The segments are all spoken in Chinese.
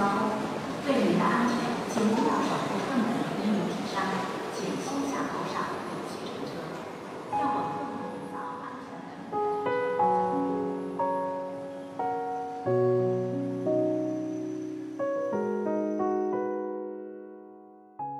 交通，对您的安全，请勿要守护更本英语之上，请先下后上，有序乘车，让我们共同营造安全的。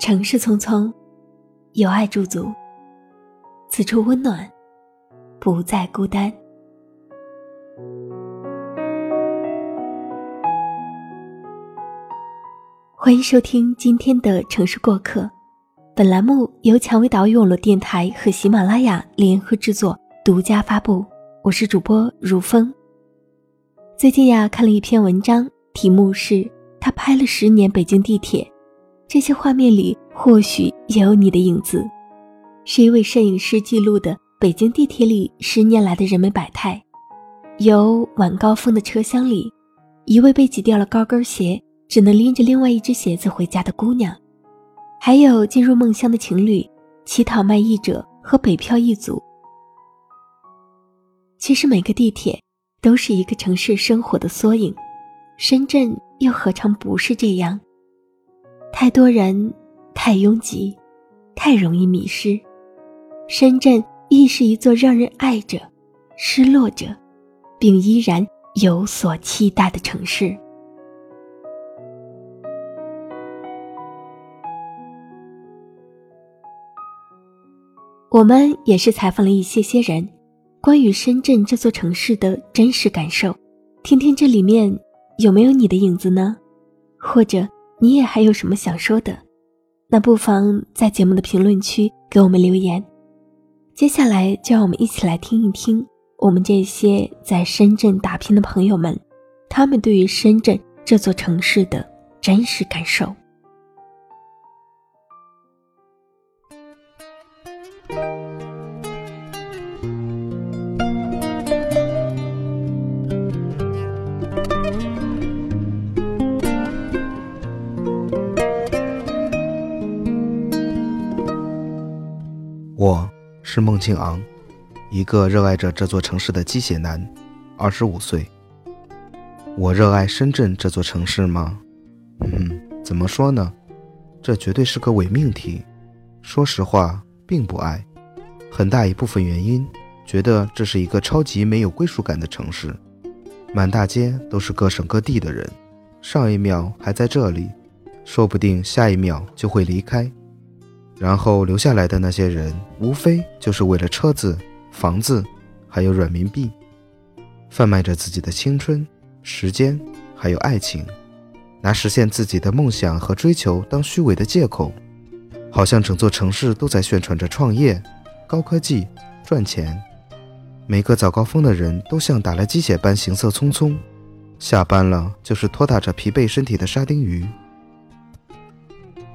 城市匆匆，有爱驻足，此处温暖，不再孤单。欢迎收听今天的城市过客，本栏目由蔷薇岛屿网络电台和喜马拉雅联合制作，独家发布。我是主播如风。最近呀，看了一篇文章，题目是“他拍了十年北京地铁”。这些画面里或许也有你的影子，是一位摄影师记录的北京地铁里十年来的人们百态。有晚高峰的车厢里，一位被挤掉了高跟鞋，只能拎着另外一只鞋子回家的姑娘；还有进入梦乡的情侣，乞讨卖艺者和北漂一族。其实每个地铁都是一个城市生活的缩影，深圳又何尝不是这样？太多人，太拥挤，太容易迷失。深圳亦是一座让人爱着、失落着，并依然有所期待的城市。我们也是采访了一些些人，关于深圳这座城市的真实感受，听听这里面有没有你的影子呢？或者？你也还有什么想说的？那不妨在节目的评论区给我们留言。接下来就让我们一起来听一听我们这些在深圳打拼的朋友们，他们对于深圳这座城市的真实感受。是孟庆昂，一个热爱着这座城市的鸡血男，二十五岁。我热爱深圳这座城市吗？嗯，怎么说呢？这绝对是个伪命题。说实话，并不爱。很大一部分原因，觉得这是一个超级没有归属感的城市，满大街都是各省各地的人，上一秒还在这里，说不定下一秒就会离开。然后留下来的那些人，无非就是为了车子、房子，还有软民币，贩卖着自己的青春、时间，还有爱情，拿实现自己的梦想和追求当虚伪的借口，好像整座城市都在宣传着创业、高科技、赚钱。每个早高峰的人都像打了鸡血般行色匆匆，下班了就是拖沓着疲惫身体的沙丁鱼。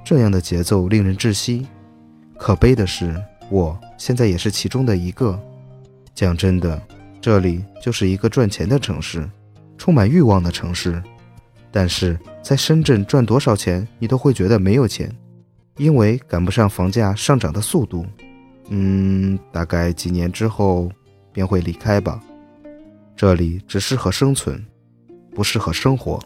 这样的节奏令人窒息。可悲的是，我现在也是其中的一个。讲真的，这里就是一个赚钱的城市，充满欲望的城市。但是在深圳赚多少钱，你都会觉得没有钱，因为赶不上房价上涨的速度。嗯，大概几年之后便会离开吧。这里只适合生存，不适合生活。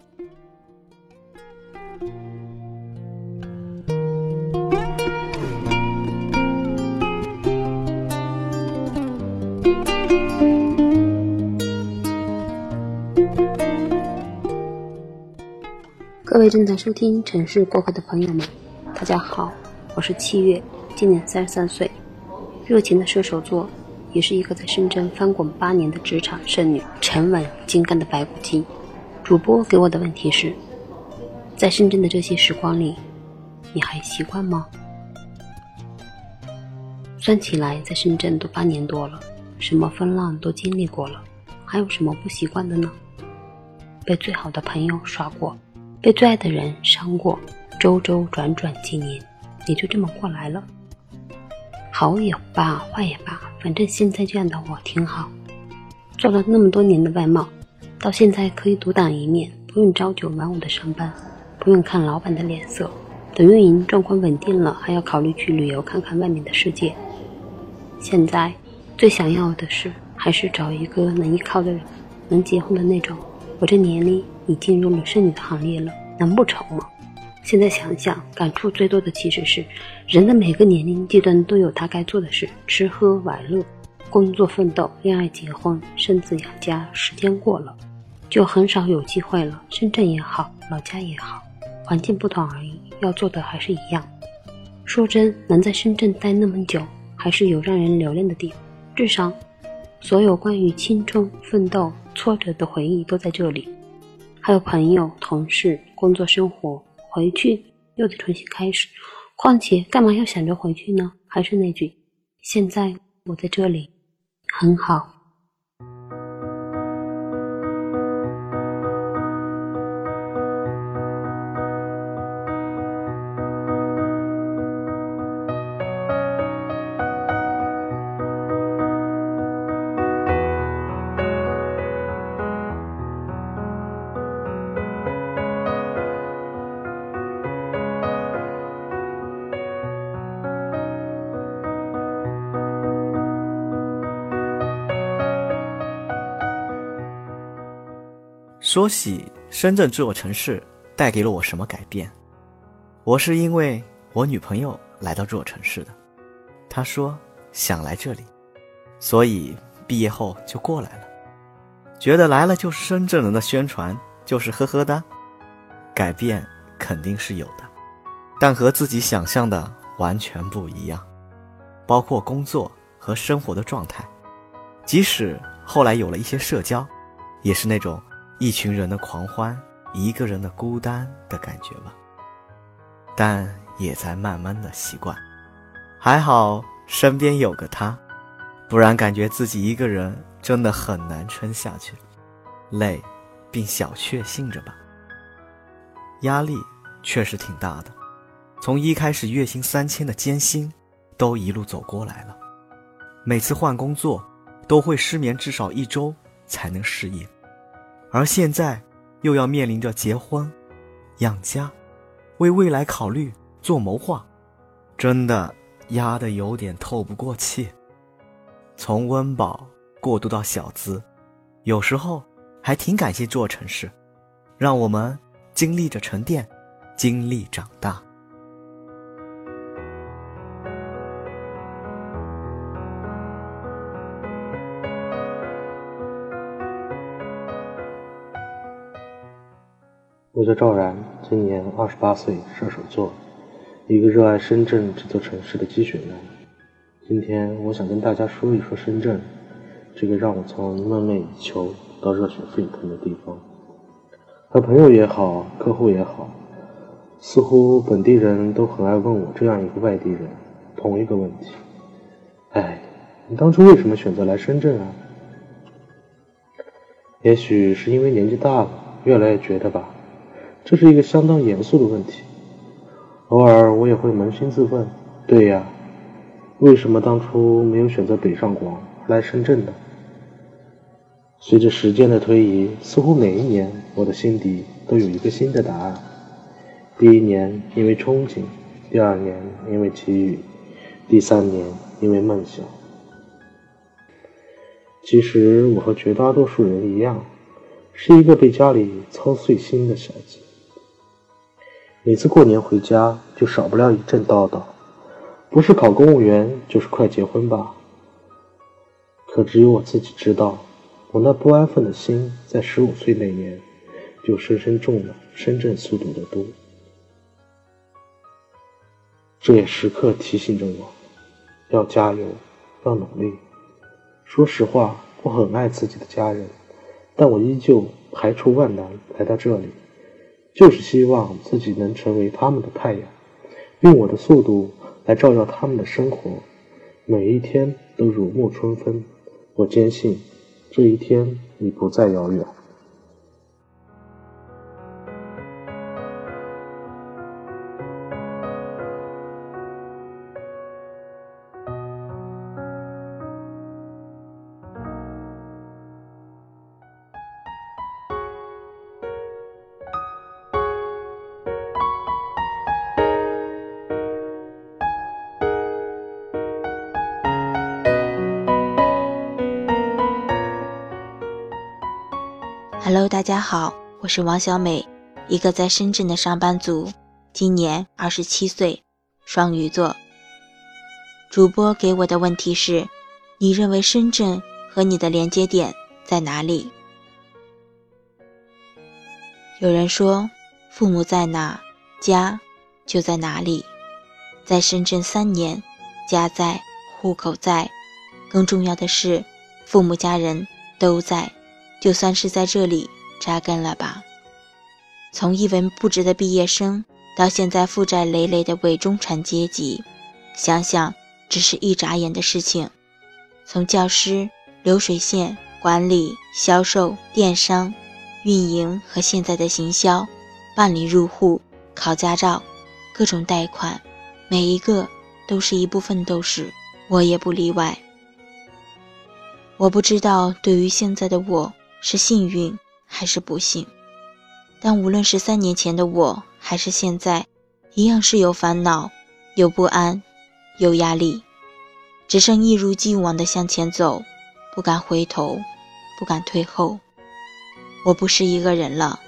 正在收听《城市过客》的朋友们，大家好，我是七月，今年三十三岁，热情的射手座，也是一个在深圳翻滚八年的职场剩女，沉稳精干的白骨精。主播给我的问题是：在深圳的这些时光里，你还习惯吗？算起来，在深圳都八年多了，什么风浪都经历过了，还有什么不习惯的呢？被最好的朋友耍过。被最爱的人伤过，周周转转几年，也就这么过来了。好也罢，坏也罢，反正现在这样的我挺好。做了那么多年的外贸，到现在可以独当一面，不用朝九晚五的上班，不用看老板的脸色。等运营状况稳定了，还要考虑去旅游看看外面的世界。现在最想要的是，还是找一个能依靠的人，能结婚的那种。我这年龄。已进入了剩女的行列了，难不成吗？现在想想，感触最多的其实是，人的每个年龄阶段都有他该做的事：吃喝玩乐、工作奋斗、恋爱结婚、生子养家。时间过了，就很少有机会了。深圳也好，老家也好，环境不同而已，要做的还是一样。说真，能在深圳待那么久，还是有让人留恋的地方。至少，所有关于青春、奋斗、挫折的回忆都在这里，还有朋友、同事、工作、生活。回去又得重新开始，况且干嘛要想着回去呢？还是那句，现在我在这里，很好。说起深圳这座城市带给了我什么改变，我是因为我女朋友来到这座城市的，她说想来这里，所以毕业后就过来了，觉得来了就是深圳人的宣传，就是呵呵的，改变肯定是有的，但和自己想象的完全不一样，包括工作和生活的状态，即使后来有了一些社交，也是那种。一群人的狂欢，一个人的孤单的感觉吧，但也在慢慢的习惯。还好身边有个他，不然感觉自己一个人真的很难撑下去，累，并小确幸着吧。压力确实挺大的，从一开始月薪三千的艰辛，都一路走过来了。每次换工作，都会失眠至少一周才能适应。而现在，又要面临着结婚、养家、为未来考虑、做谋划，真的压得有点透不过气。从温饱过渡到小资，有时候还挺感谢这座城市，让我们经历着沉淀，经历长大。我叫赵然，今年二十八岁，射手座，一个热爱深圳这座城市的积雪男。今天我想跟大家说一说深圳，这个让我从梦寐以求到热血沸腾的地方。和朋友也好，客户也好，似乎本地人都很爱问我这样一个外地人同一个问题：哎，你当初为什么选择来深圳啊？也许是因为年纪大了，越来越觉得吧。这是一个相当严肃的问题。偶尔我也会扪心自问：对呀，为什么当初没有选择北上广来深圳呢？随着时间的推移，似乎每一年我的心底都有一个新的答案。第一年因为憧憬，第二年因为机遇，第三年因为梦想。其实我和绝大多数人一样，是一个被家里操碎心的小子。每次过年回家，就少不了一阵叨叨，不是考公务员，就是快结婚吧。可只有我自己知道，我那不安分的心，在十五岁那年，就深深中了深圳速度的毒。这也时刻提醒着我，要加油，要努力。说实话，我很爱自己的家人，但我依旧排除万难来到这里。就是希望自己能成为他们的太阳，用我的速度来照耀他们的生活，每一天都如沐春风。我坚信，这一天已不再遥远。Hello，大家好，我是王小美，一个在深圳的上班族，今年二十七岁，双鱼座。主播给我的问题是：你认为深圳和你的连接点在哪里？有人说，父母在哪，家就在哪里。在深圳三年，家在，户口在，更重要的是，父母家人都在，就算是在这里扎根了吧。从一文不值的毕业生，到现在负债累累的伪中产阶级，想想只是一眨眼的事情。从教师、流水线、管理、销售、电商、运营和现在的行销，办理入户、考驾照，各种贷款。每一个都是一部奋斗史，我也不例外。我不知道对于现在的我是幸运还是不幸，但无论是三年前的我还是现在，一样是有烦恼、有不安、有压力，只剩一如既往的向前走，不敢回头，不敢退后。我不是一个人了，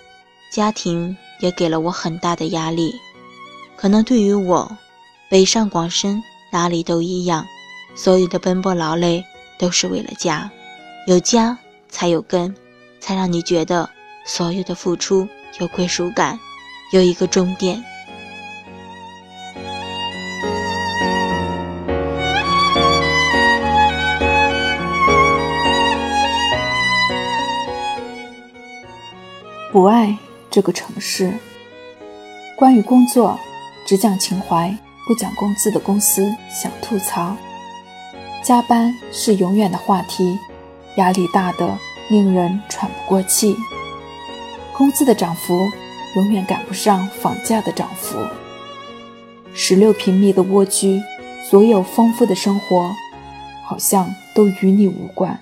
家庭也给了我很大的压力，可能对于我。北上广深，哪里都一样，所有的奔波劳累都是为了家，有家才有根，才让你觉得所有的付出有归属感，有一个终点。不爱这个城市。关于工作，只讲情怀。不讲工资的公司想吐槽，加班是永远的话题，压力大的令人喘不过气。工资的涨幅永远赶不上房价的涨幅。十六平米的蜗居，所有丰富的生活好像都与你无关。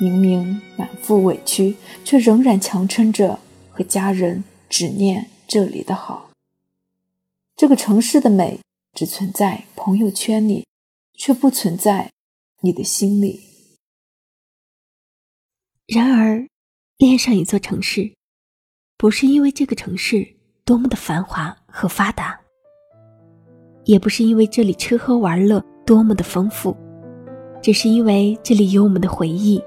明明满腹委屈，却仍然强撑着和家人只念这里的好。这个城市的美只存在朋友圈里，却不存在你的心里。然而，恋上一座城市，不是因为这个城市多么的繁华和发达，也不是因为这里吃喝玩乐多么的丰富，只是因为这里有我们的回忆，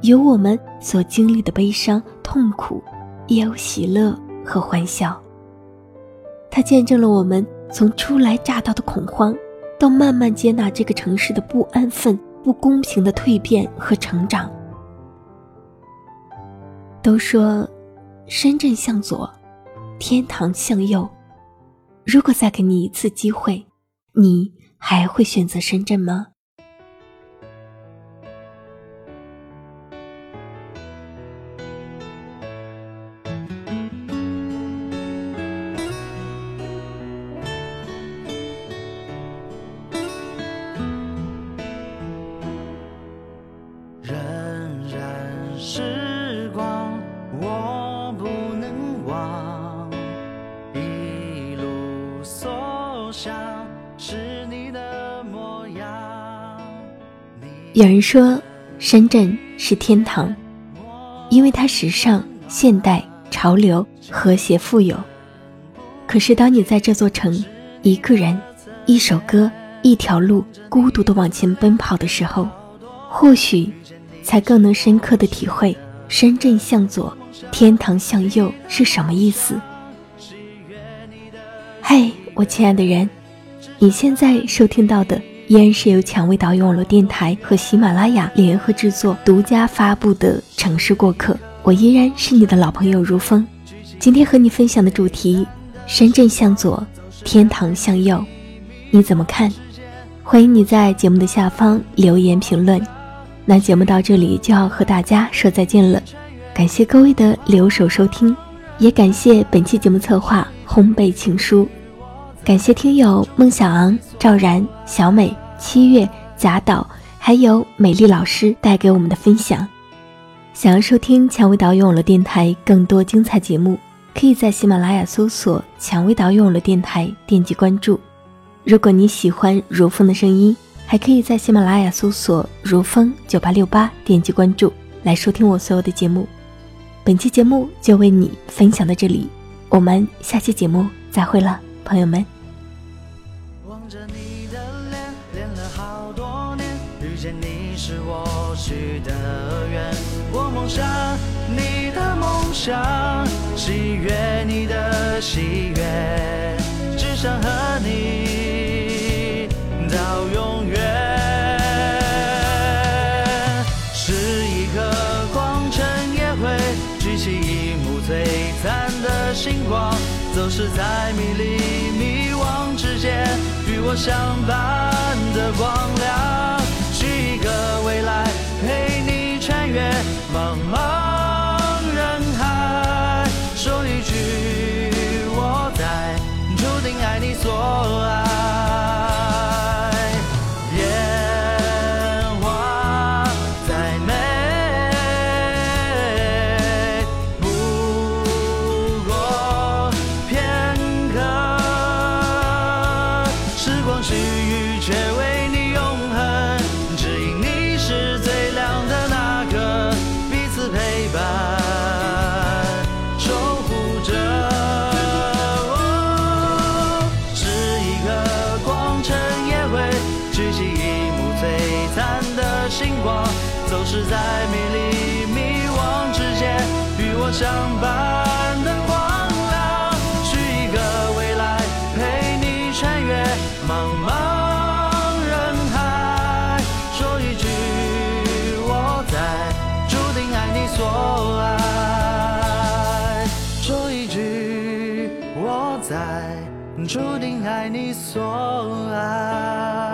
有我们所经历的悲伤、痛苦，也有喜乐和欢笑。它见证了我们从初来乍到的恐慌，到慢慢接纳这个城市的不安分、不公平的蜕变和成长。都说，深圳向左，天堂向右。如果再给你一次机会，你还会选择深圳吗？是你的模样有人说，深圳是天堂，因为它时尚、现代、潮流、和谐、富有。可是，当你在这座城，一个人、一首歌、一条路，孤独的往前奔跑的时候，或许才更能深刻的体会“深圳向左，天堂向右”是什么意思。嘿，我亲爱的人，你现在收听到的。依然是由蔷薇岛屿网络电台和喜马拉雅联合制作、独家发布的《城市过客》，我依然是你的老朋友如风。今天和你分享的主题：深圳向左，天堂向右，你怎么看？欢迎你在节目的下方留言评论。那节目到这里就要和大家说再见了，感谢各位的留守收听，也感谢本期节目策划烘焙情书。感谢听友孟小昂、赵然、小美、七月、贾导，还有美丽老师带给我们的分享。想要收听蔷薇岛屿网络电台更多精彩节目，可以在喜马拉雅搜索“蔷薇岛屿网络电台”，点击关注。如果你喜欢如风的声音，还可以在喜马拉雅搜索“如风九八六八”，点击关注来收听我所有的节目。本期节目就为你分享到这里。我们下期节目再会了，朋友们。望着你的脸，恋了好多年，遇见你是我许的愿。我梦想你的梦想，喜悦你的喜悦，只想和你到永远。是一个光，尘也会举起一幕璀璨的星光，走失在迷离，相伴的光亮，许一个未来，陪你穿越茫茫。光，走失在迷离迷惘之间，与我相伴的光亮，许一个未来，陪你穿越茫茫人海，说一句我在，注定爱你所爱，说一句我在，注定爱你所爱。